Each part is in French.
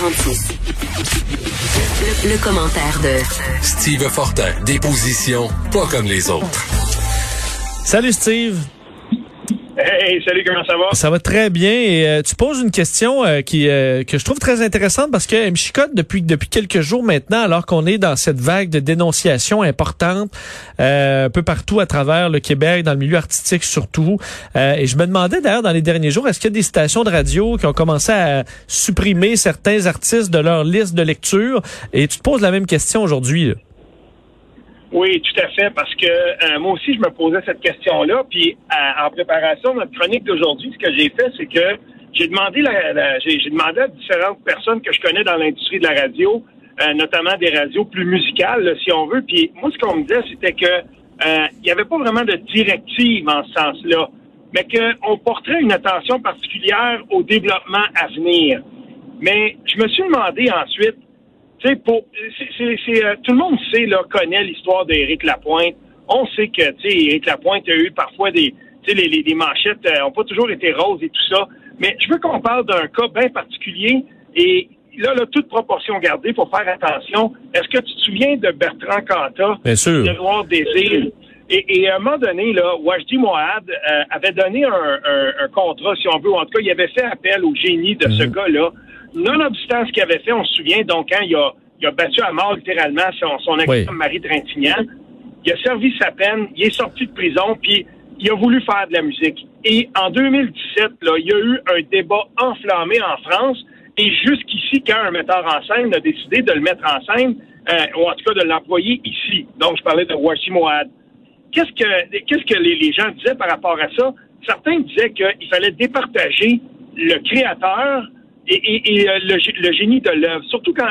46. Le, le commentaire de Steve Fortin, des positions pas comme les autres. Salut Steve. Hey, salut, comment ça va? Ça va très bien. Et euh, tu poses une question euh, qui euh, que je trouve très intéressante parce que chicote depuis depuis quelques jours maintenant, alors qu'on est dans cette vague de dénonciation importante un peu partout à travers le Québec, dans le milieu artistique surtout. et je me demandais d'ailleurs dans les derniers jours, est-ce qu'il y a des stations de radio qui ont commencé à supprimer certains artistes de leur liste de lecture? Et tu te poses la même question aujourd'hui. Oui, tout à fait, parce que euh, moi aussi, je me posais cette question-là. Puis, en préparation de notre chronique d'aujourd'hui, ce que j'ai fait, c'est que j'ai demandé, la, j'ai, demandé à différentes personnes que je connais dans l'industrie de la radio, euh, notamment des radios plus musicales, si on veut. Puis, moi, ce qu'on me disait, c'était que euh, il n'y avait pas vraiment de directive en ce sens-là, mais qu'on porterait une attention particulière au développement à venir. Mais je me suis demandé ensuite, tu pour, c'est, euh, tout le monde sait, là, connaît l'histoire d'Éric Lapointe. On sait que, tu sais, Éric Lapointe a eu parfois des, tu sais, les, les, manchettes n'ont euh, pas toujours été roses et tout ça. Mais je veux qu'on parle d'un cas bien particulier et là, là, toute proportion gardée, faut faire attention. Est-ce que tu te souviens de Bertrand Cantat? Bien sûr. De Noir Désir. Et, et, à un moment donné, là, Wajdi Moad euh, avait donné un, un, un, contrat, si on veut, ou en tout cas, il avait fait appel au génie de ce mhm. gars-là nonobstant ce qu'il avait fait, on se souvient, donc, quand hein, il, a, il a battu à mort littéralement son, son ex Marie Trintignant, il a servi sa peine, il est sorti de prison, puis il a voulu faire de la musique. Et en 2017, là, il y a eu un débat enflammé en France, et jusqu'ici, quand un metteur en scène a décidé de le mettre en scène, euh, ou en tout cas de l'employer ici, donc je parlais de Washi Moad, qu'est-ce que, qu'est-ce que les, les gens disaient par rapport à ça? Certains disaient qu'il fallait départager le créateur et, euh, le, génie de l'œuvre, surtout quand,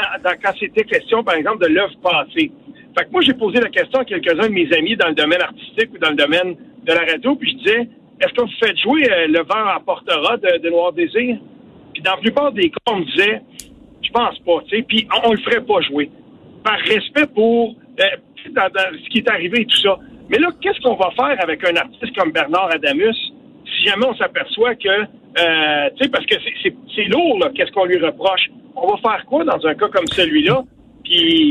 c'était question, par exemple, de l'œuvre passée. Fait moi, j'ai posé la question à quelques-uns de mes amis dans le domaine artistique ou dans le domaine de la radio, puis je disais, est-ce qu'on vous fait jouer euh, Le vent emportera de, de, Noir Désir? Puis dans la plupart des cas, on me disait, je pense pas, tu sais, puis on, le ferait pas jouer. Par respect pour euh, ce qui est arrivé et tout ça. Mais là, qu'est-ce qu'on va faire avec un artiste comme Bernard Adamus jamais on s'aperçoit que euh, tu sais, parce que c'est lourd, qu'est-ce qu'on lui reproche. On va faire quoi dans un cas comme celui-là?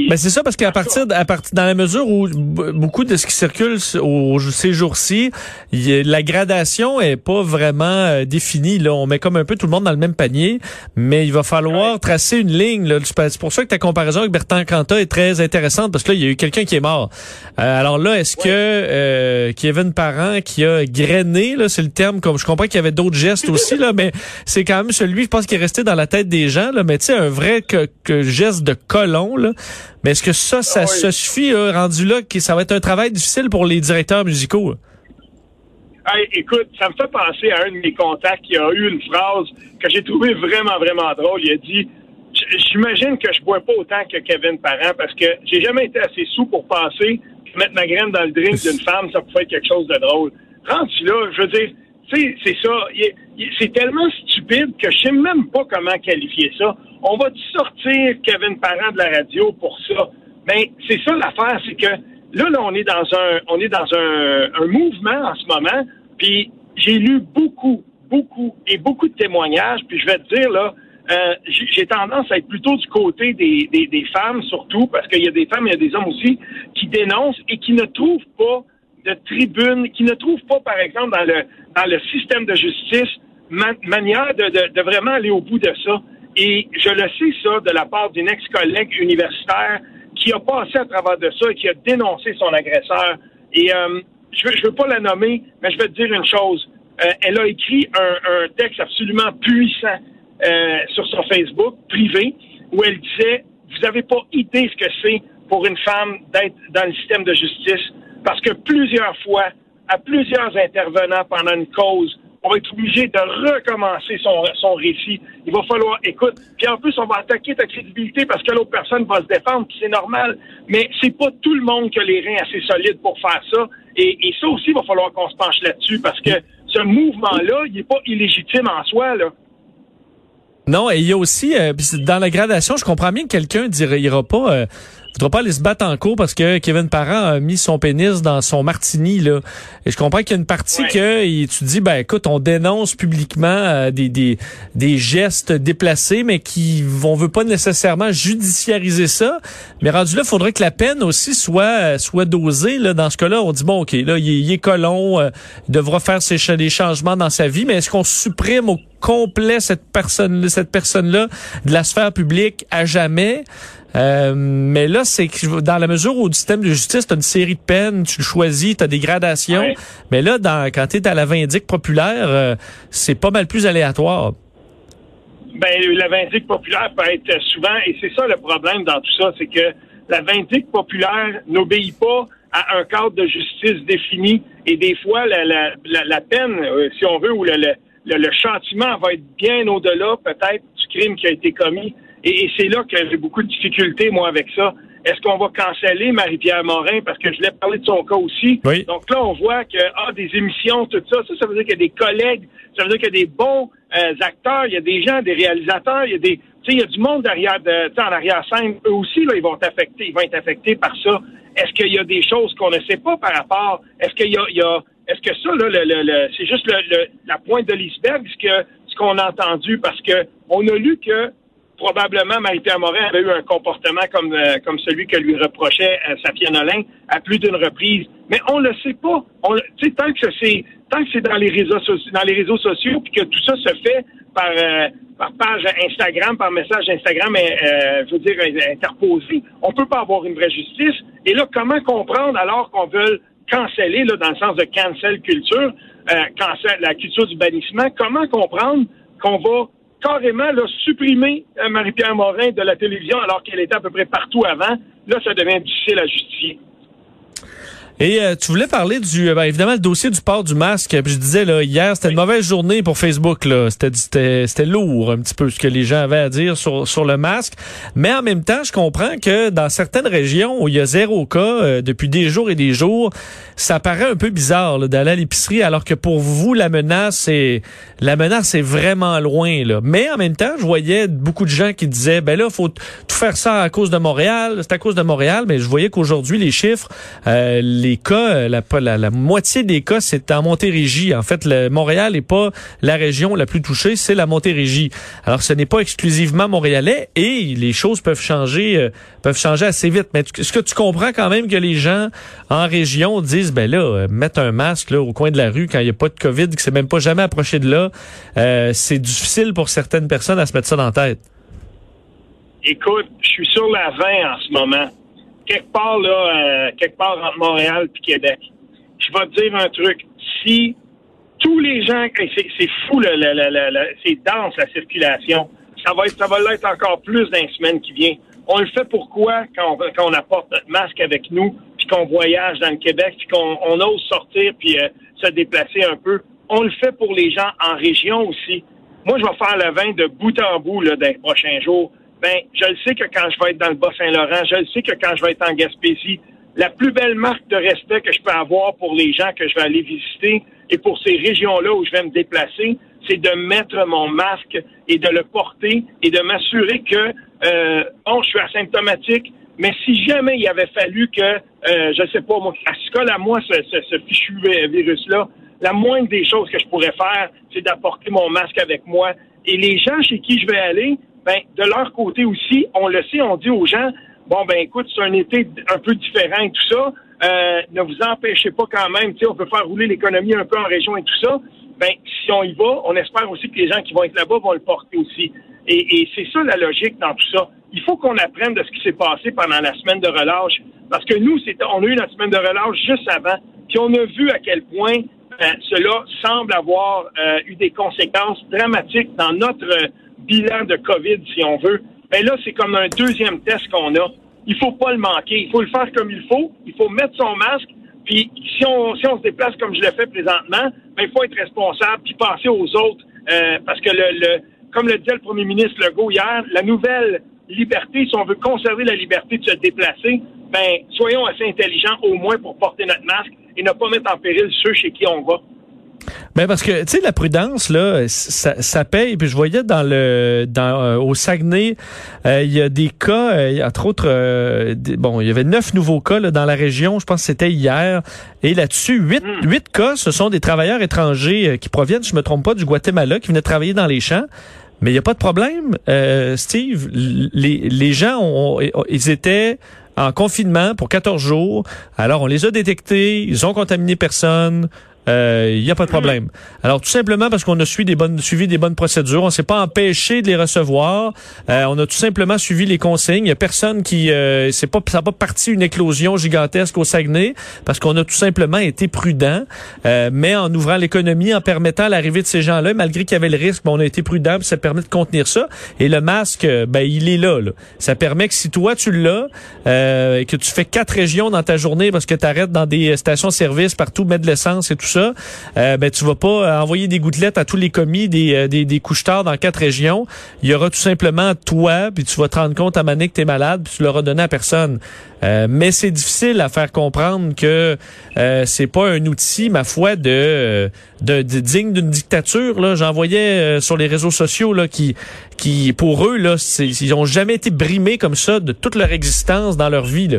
Ben c'est ça parce qu'à partir, à partir dans la mesure où beaucoup de ce qui circule au, ces jours-ci, la gradation est pas vraiment euh, définie. Là, on met comme un peu tout le monde dans le même panier, mais il va falloir tracer une ligne. C'est pour ça que ta comparaison avec Bertrand Cantat est très intéressante parce que là, il y a eu quelqu'un qui est mort. Euh, alors là, est-ce que euh, Kevin Parent qui a grainé, là, c'est le terme, comme je comprends qu'il y avait d'autres gestes aussi là, mais c'est quand même celui, je pense, qui est resté dans la tête des gens. Là, mais tu sais, un vrai que, que geste de colon. Là, mais est-ce que ça, ça, ah suffit, rendu là, que ça va être un travail difficile pour les directeurs musicaux? écoute, ça me fait penser à un de mes contacts qui a eu une phrase que j'ai trouvée vraiment, vraiment drôle. Il a dit J'imagine que je bois pas autant que Kevin Parent parce que j'ai jamais été assez sous pour penser que mettre ma graine dans le drink d'une femme, ça pouvait être quelque chose de drôle. Rendu là, je veux dire, c'est ça. C'est tellement stupide que je sais même pas comment qualifier ça on va sortir Kevin Parent de la radio pour ça. Mais c'est ça l'affaire, c'est que là, là, on est dans un, on est dans un, mouvement en ce moment. Puis j'ai lu beaucoup, beaucoup et beaucoup de témoignages. Puis je vais te dire là, euh, j'ai tendance à être plutôt du côté des, des, femmes surtout, parce qu'il y a des femmes, il y a des hommes aussi qui dénoncent et qui ne trouvent pas de tribune, qui ne trouvent pas, par exemple, dans le dans le système de justice, manière de, de vraiment aller au bout de ça. Et je le sais, ça, de la part d'une ex-collègue universitaire qui a passé à travers de ça et qui a dénoncé son agresseur. Et euh, je veux, veux pas la nommer, mais je vais te dire une chose. Euh, elle a écrit un, texte absolument puissant euh, sur son Facebook privé où elle disait Vous n'avez pas idée ce que c'est pour une femme d'être dans le système de justice parce que plusieurs fois, à plusieurs intervenants pendant une cause, on va être obligé de recommencer son, son récit. Il va falloir, écoute, puis en plus, on va attaquer ta crédibilité parce que l'autre personne va se défendre, puis c'est normal. Mais c'est pas tout le monde qui a les reins assez solides pour faire ça. Et, ça aussi, il va falloir qu'on se penche là-dessus parce que ce mouvement-là, il n'est pas illégitime en soi, là. Non, et il y a aussi, euh, dans la gradation, je comprends bien que quelqu'un dira pas, euh, voudra pas aller se battre en cours parce que Kevin Parent a mis son pénis dans son martini là. Et je comprends qu'il y a une partie que tu dis ben écoute, on dénonce publiquement euh, des, des des gestes déplacés mais qui on veut pas nécessairement judiciariser ça, mais rendu là, il faudrait que la peine aussi soit euh, soit dosée là. Dans ce cas-là, on dit bon OK, là il est, colon, euh, il devra faire ses des changements dans sa vie, mais est-ce qu'on supprime au complet cette personne cette personne là de la sphère publique à jamais? Euh, mais là, c'est que dans la mesure où du système de justice, tu as une série de peines, tu le choisis, tu as des gradations. Mais là, dans, quand tu es à la vindique populaire, euh, c'est pas mal plus aléatoire. Ben, la vindique populaire peut être souvent, et c'est ça le problème dans tout ça, c'est que la vindique populaire n'obéit pas à un cadre de justice défini. Et des fois, la, la, la, peine, euh, si on veut, ou le, le, le châtiment va être bien au-delà peut-être du crime qui a été commis. Et, c'est là que j'ai beaucoup de difficultés, moi, avec ça. Est-ce qu'on va canceller Marie-Pierre Morin? Parce que je l'ai parlé de son cas aussi? Donc là, on voit que ah, des émissions, tout ça, ça, ça veut dire qu'il y a des collègues, ça veut dire qu'il y a des bons euh, acteurs, il y a des gens, des réalisateurs, il y a des. Tu sais, il y a du monde derrière de, en arrière-scène. Eux aussi, là, ils vont être affectés, ils vont être affectés par ça. Est-ce qu'il y a des choses qu'on ne sait pas par rapport? Est-ce qu'il y a, y a est-ce que ça, là, le, le, c'est juste le, la pointe de l'iceberg, ce que ce qu'on a entendu, parce que on a lu que probablement Marie-Pierre Morin avait eu un comportement comme, euh, comme celui que lui reprochait euh, Safia Nolin à plus d'une reprise. Mais on le sait pas. On, tant que c'est tant que c'est dans les réseaux sociaux, dans les réseaux sociaux, puis que tout ça se fait par euh, par page Instagram, par message Instagram, euh, je veux dire interposé, on peut pas avoir une vraie justice. Et là, comment comprendre alors qu'on veut canceller, là, dans le sens de cancel culture, cancel la culture du bannissement, comment comprendre qu'on va carrément là, supprimer euh, Marie-Pierre Morin de la télévision alors qu'elle était à peu près partout avant. Là, ça devient difficile à justifier. Et euh, tu voulais parler du, euh, ben, évidemment, le dossier du port du masque. Puis je disais là hier, c'était une mauvaise journée pour Facebook. Là, c'était, c'était lourd un petit peu ce que les gens avaient à dire sur sur le masque. Mais en même temps, je comprends que dans certaines régions où il y a zéro cas euh, depuis des jours et des jours, ça paraît un peu bizarre d'aller à l'épicerie, alors que pour vous la menace est la menace est vraiment loin. Là. Mais en même temps, je voyais beaucoup de gens qui disaient, ben là, faut tout faire ça à cause de Montréal. C'est à cause de Montréal. Mais je voyais qu'aujourd'hui les chiffres, les cas, euh, la, moitié des cas, c'est en Montérégie. En fait, le, Montréal n'est pas la région la plus touchée, c'est la Montérégie. Alors, ce n'est pas exclusivement montréalais et les choses peuvent changer, euh, peuvent changer assez vite. Mais est-ce que tu comprends quand même que les gens en région disent, ben là, euh, mettre un masque là, au coin de la rue quand il n'y a pas de COVID, que c'est même pas jamais approché de là, c'est difficile pour certaines personnes à se mettre ça dans la tête? Écoute, je suis sur la 20 en ce moment quelque part, là, euh, quelque part entre Montréal et Québec. Je vais te dire un truc. Si tous les gens, c'est fou, c'est dense la circulation. Ça va l'être encore plus dans les semaines qui viennent. On le fait pourquoi? Quand quand on apporte notre masque avec nous, puis qu'on voyage dans le Québec, puis qu'on on ose sortir puis euh, se déplacer un peu. On le fait pour les gens en région aussi. Moi, je vais faire le vin de bout en bout là, dans les prochains jours ben, je le sais que quand je vais être dans le Bas-Saint-Laurent, je le sais que quand je vais être en Gaspésie, la plus belle marque de respect que je peux avoir pour les gens que je vais aller visiter et pour ces régions-là où je vais me déplacer, c'est de mettre mon masque et de le porter et de m'assurer que, euh, bon, je suis asymptomatique, mais si jamais il avait fallu que, euh, je sais pas, moi, à ce cas à moi, ce, ce, ce fichu virus-là, la moindre des choses que je pourrais faire, c'est d'apporter mon masque avec moi. Et les gens chez qui je vais aller, ben, de leur côté aussi, on le sait, on dit aux gens, bon, ben écoute, c'est un été un peu différent et tout ça, euh, ne vous empêchez pas quand même, tu sais, on peut faire rouler l'économie un peu en région et tout ça. Ben, si on y va, on espère aussi que les gens qui vont être là-bas vont le porter aussi. Et, c'est ça la logique dans tout ça. Il faut qu'on apprenne de ce qui s'est passé pendant la semaine de relâche, parce que nous, on a eu la semaine de relâche juste avant, puis on a vu à quel point euh, cela semble avoir euh, eu des conséquences dramatiques dans notre bilan de COVID, si on veut, ben là, c'est comme un deuxième test qu'on a. Il faut pas le manquer. Il faut le faire comme il faut. Il faut mettre son masque. Puis si on, si on se déplace comme je le fais présentement, ben, il faut être responsable puis passer aux autres. Euh, parce que le, le, comme le disait le premier ministre Legault hier, la nouvelle liberté, si on veut conserver la liberté de se déplacer, ben soyons assez intelligents au moins pour porter notre masque et ne pas mettre en péril ceux chez qui on va. Ben parce que tu sais la prudence là, ça, ça paye. Puis je voyais dans le dans euh, au Saguenay, euh, il y a des cas, euh, entre autres, bon, il y avait neuf nouveaux cas là, dans la région. Je pense que c'était hier. Et là-dessus, huit hmm. huit cas, ce sont des travailleurs étrangers qui proviennent, je me trompe pas, du Guatemala, qui venaient travailler dans les champs. Mais il n'y a pas de problème, Steve. Les, les gens, ont, ils étaient en confinement pour 14 jours. Alors, on les a détectés, ils ont contaminé personne il euh, n'y a pas de problème. Alors tout simplement parce qu'on a suivi des bonnes suivi des bonnes procédures, on s'est pas empêché de les recevoir. Euh, on a tout simplement suivi les consignes. Y a personne qui euh, c'est pas ça n'a pas parti une éclosion gigantesque au Saguenay parce qu'on a tout simplement été prudent. Euh, mais en ouvrant l'économie, en permettant l'arrivée de ces gens-là, malgré qu'il y avait le risque, ben, on a été prudent, puis ça permet de contenir ça. Et le masque, ben il est là. là. Ça permet que si toi tu l'as et que tu fais quatre régions dans ta journée parce que tu arrêtes dans des stations-service partout mettre de l'essence et tout ça euh, ben tu vas pas envoyer des gouttelettes à tous les commis des, euh, des, dans quatre régions. Il y aura tout simplement toi, puis tu vas te rendre compte à Mané que tu es malade, puis tu l'auras donné à personne. Euh, mais c'est difficile à faire comprendre que euh, c'est pas un outil, ma foi, de, de, digne d'une dictature. J'en voyais sur les réseaux sociaux là qui, qui pour eux là, ils ont jamais été brimés comme ça de toute leur existence dans leur vie là.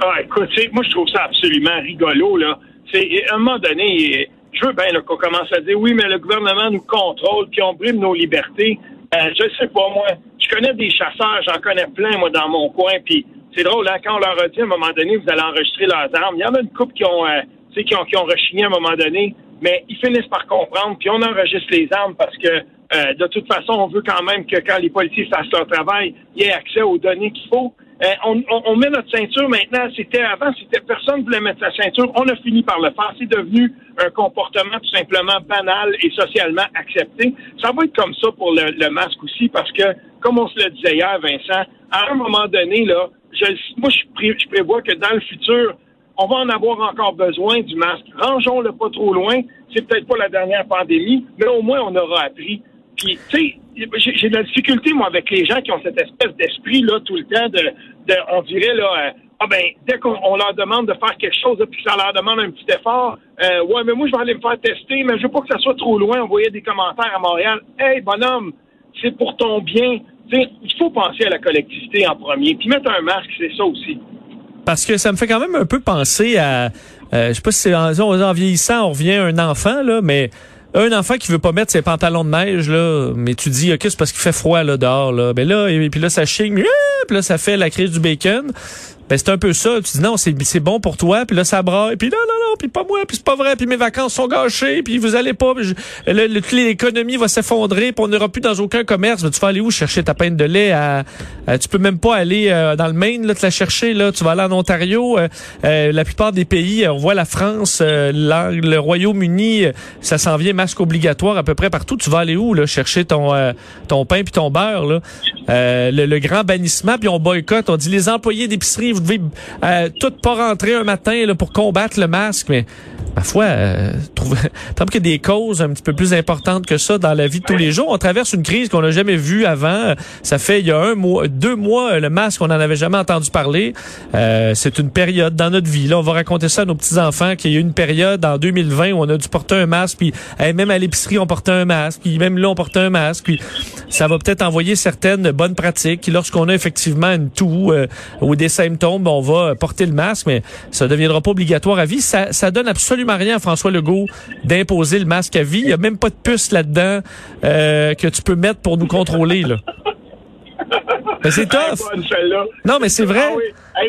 Ah, écoute, moi je trouve ça absolument rigolo là à un moment donné, je veux bien qu'on commence à dire oui, mais le gouvernement nous contrôle, puis on brime nos libertés. Euh, je sais pas, moi. Je connais des chasseurs, j'en connais plein, moi, dans mon coin, puis c'est drôle, hein, quand on leur a dit à un moment donné, vous allez enregistrer leurs armes, il y en a une couple qui ont, euh, qui ont, qui ont rechigné à un moment donné, mais ils finissent par comprendre, puis on enregistre les armes parce que euh, de toute façon, on veut quand même que quand les policiers fassent leur travail, il y ait accès aux données qu'il faut. Euh, on, met notre ceinture maintenant. C'était avant, c'était personne ne voulait mettre sa ceinture. On a fini par le faire. C'est devenu un comportement tout simplement banal et socialement accepté. Ça va être comme ça pour le, masque aussi, parce que, comme on se le disait hier, Vincent, à un moment donné, là, moi, je, je prévois que dans le futur, on va en avoir encore besoin du masque. Rangeons-le pas trop loin. C'est peut-être pas la dernière pandémie, mais au moins on aura appris. Puis, tu sais, j'ai de la difficulté, moi, avec les gens qui ont cette espèce d'esprit, là, tout le temps, de, on dirait, là, euh, ah ben, dès qu'on leur demande de faire quelque chose, puis ça leur demande un petit effort, euh, ouais, mais moi, je vais aller me faire tester, mais je veux pas que ça soit trop loin. On voyait des commentaires à Montréal. Hey, bonhomme, c'est pour ton bien. sais, il faut penser à la collectivité en premier. Puis mettre un masque, c'est ça aussi. Parce que ça me fait quand même un peu penser à, euh, je sais pas si c'est en, en, vieillissant, on revient un enfant, là, mais un enfant qui veut pas mettre ses pantalons de neige là, mais tu dis ok c'est parce qu'il fait froid là dehors là, ben là et, puis là ça chigne, puis là ça fait la crise du bacon. Ben c'est un peu ça. Tu dis non, c'est c'est bon pour toi, puis là ça braille, puis là non non, puis pas moi, puis c'est pas vrai, puis mes vacances sont gâchées, puis vous allez pas, l'économie va s'effondrer, puis on n'ira plus dans aucun commerce. Mais tu vas aller où chercher ta peine de lait à, tu peux même pas aller euh, dans le Maine là te la chercher là, tu vas aller en Ontario, euh, euh, la plupart des pays, on voit la France, le Royaume-Uni, ça s'en vient masque obligatoire à peu près partout. Tu vas aller où là chercher ton ton pain puis ton beurre là, le, le, grand bannissement puis on boycotte, on dit les employés d'épicerie vous devez euh, tout pas rentrer un matin là, pour combattre le masque, mais ma foi, euh, trouve, tant qu'il y a des causes un petit peu plus importantes que ça dans la vie de tous les jours. On traverse une crise qu'on n'a jamais vue avant. Ça fait il y a un mois, deux mois, le masque, on n'en avait jamais entendu parler. Euh, c'est une période dans notre vie. Là, on va raconter ça à nos petits enfants qu'il y a eu une période en 2020 où on a dû porter un masque, puis même à l'épicerie on portait un masque, puis même là on portait un masque, puis ça va peut-être envoyer certaines bonnes pratiques. Lorsqu'on a effectivement une toux euh, ou des symptômes, on va porter le masque, mais ça ne deviendra pas obligatoire à vie. Ça donne absolument rien François Legault d'imposer le masque à vie. Il n'y a même pas de puce là-dedans euh, que tu peux mettre pour nous contrôler. Là. Ben, c'est tough. non, mais c'est vrai. Ah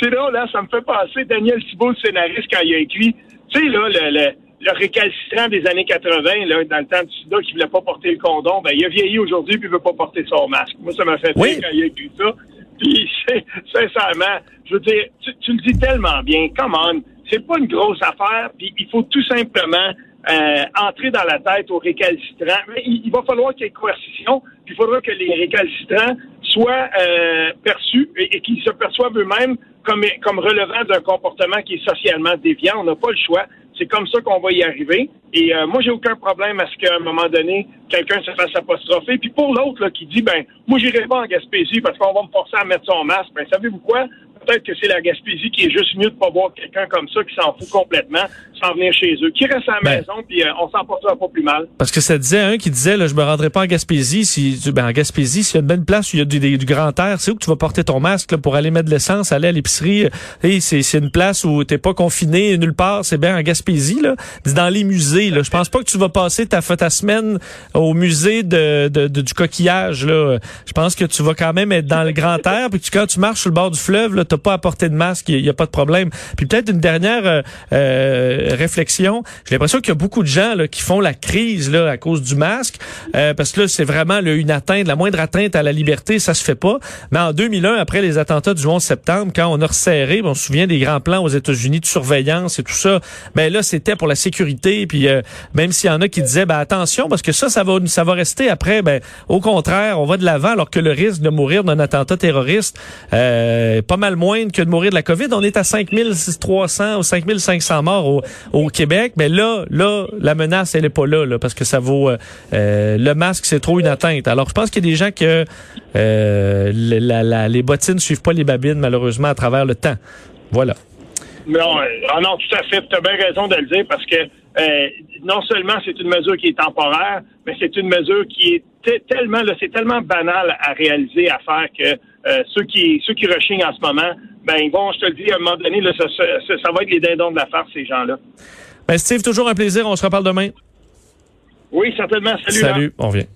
c'est drôle, là, ça me fait penser Daniel Thibault, le scénariste, quand il a écrit, tu sais, là, le, le, récalcitrant des années 80, là, dans le temps de Sida, qui voulait pas porter le condom, ben, il a vieilli aujourd'hui puis il veut pas porter son masque. Moi, ça m'a fait oui. quand il a écrit ça. Puis, sincèrement, je veux dire, tu, tu le dis tellement bien. Come on c'est pas une grosse affaire, puis il faut tout simplement euh, entrer dans la tête aux récalcitrants. Mais il, va falloir qu'il y ait coercition, puis il faudra que les récalcitrants soient euh, perçus et, qu'ils se perçoivent eux-mêmes comme, comme relevant d'un comportement qui est socialement déviant. On n'a pas le choix. C'est comme ça qu'on va y arriver. Et euh, moi, j'ai aucun problème à ce qu'à un moment donné, quelqu'un se fasse apostropher. Puis pour l'autre qui dit, ben, moi, j'irai pas en Gaspésie parce qu'on va me forcer à mettre son masque. Ben, savez-vous quoi? Peut-être que c'est la Gaspésie qui est juste mieux de pas voir quelqu'un comme ça qui s'en fout complètement sans venir chez eux, qui reste à la Ben. maison, puis euh, on s'en portera pas plus mal. Parce que ça disait un qui disait, là, je me rendrai pas en Gaspésie si, ben, en Gaspésie, s'il y a une bonne place où il y a du, du grand air, c'est où que tu vas porter ton masque, là, pour aller mettre de l'essence, aller à l'épicerie. Hey, c'est, c'est une place où t'es pas confiné nulle part, c'est bien en Gaspésie, là. Dans les musées, là. Je pense pas que tu vas passer ta, ta semaine au musée de, de- de- du coquillage, là. Je pense que tu vas quand même être dans le grand air, puis que quand tu marches sur le bord du fleuve, là, t'as pas porter de masque, il y, a pas de problème. Puis peut-être une dernière euh, euh, réflexion. J'ai l'impression qu'il y a beaucoup de gens qui font la crise là, à cause du masque, euh, parce que là, c'est vraiment là, une atteinte, la moindre atteinte à la liberté, ça se fait pas. Mais en 2001, après les attentats du 11 septembre, quand on a resserré, on se souvient des grands plans aux États-Unis de surveillance et tout ça, mais là, c'était pour la sécurité. Puis euh, même s'il y en a qui disaient, ben attention, parce que ça, ça va, ça va rester après. Ben au contraire, on va de l'avant, alors que le risque de mourir d'un attentat terroriste est pas mal moindre que de mourir de la COVID. On est à 5300 ou 5500 morts au, Québec, mais là, là, la menace, elle est pas là, parce que ça vaut euh, euh, le masque, c'est trop une atteinte. Alors, je pense qu'il y a des gens que euh, les bottines suivent pas les babines, malheureusement, à travers le temps. Voilà. Non, euh, ah non, tout à fait. Tu as bien raison de le dire parce que euh, non seulement c'est une mesure qui est temporaire, mais c'est une mesure qui est te- tellement, là, c'est tellement banal à réaliser, à faire que euh, ceux qui ceux qui rechignent en ce moment, ben ils vont, je te le dis, à un moment donné, là, ça, ça, ça va être les dindons de la farce, ces gens-là. Ben, Steve, toujours un plaisir. On se reparle demain. Oui, certainement. Salut. Salut. On revient.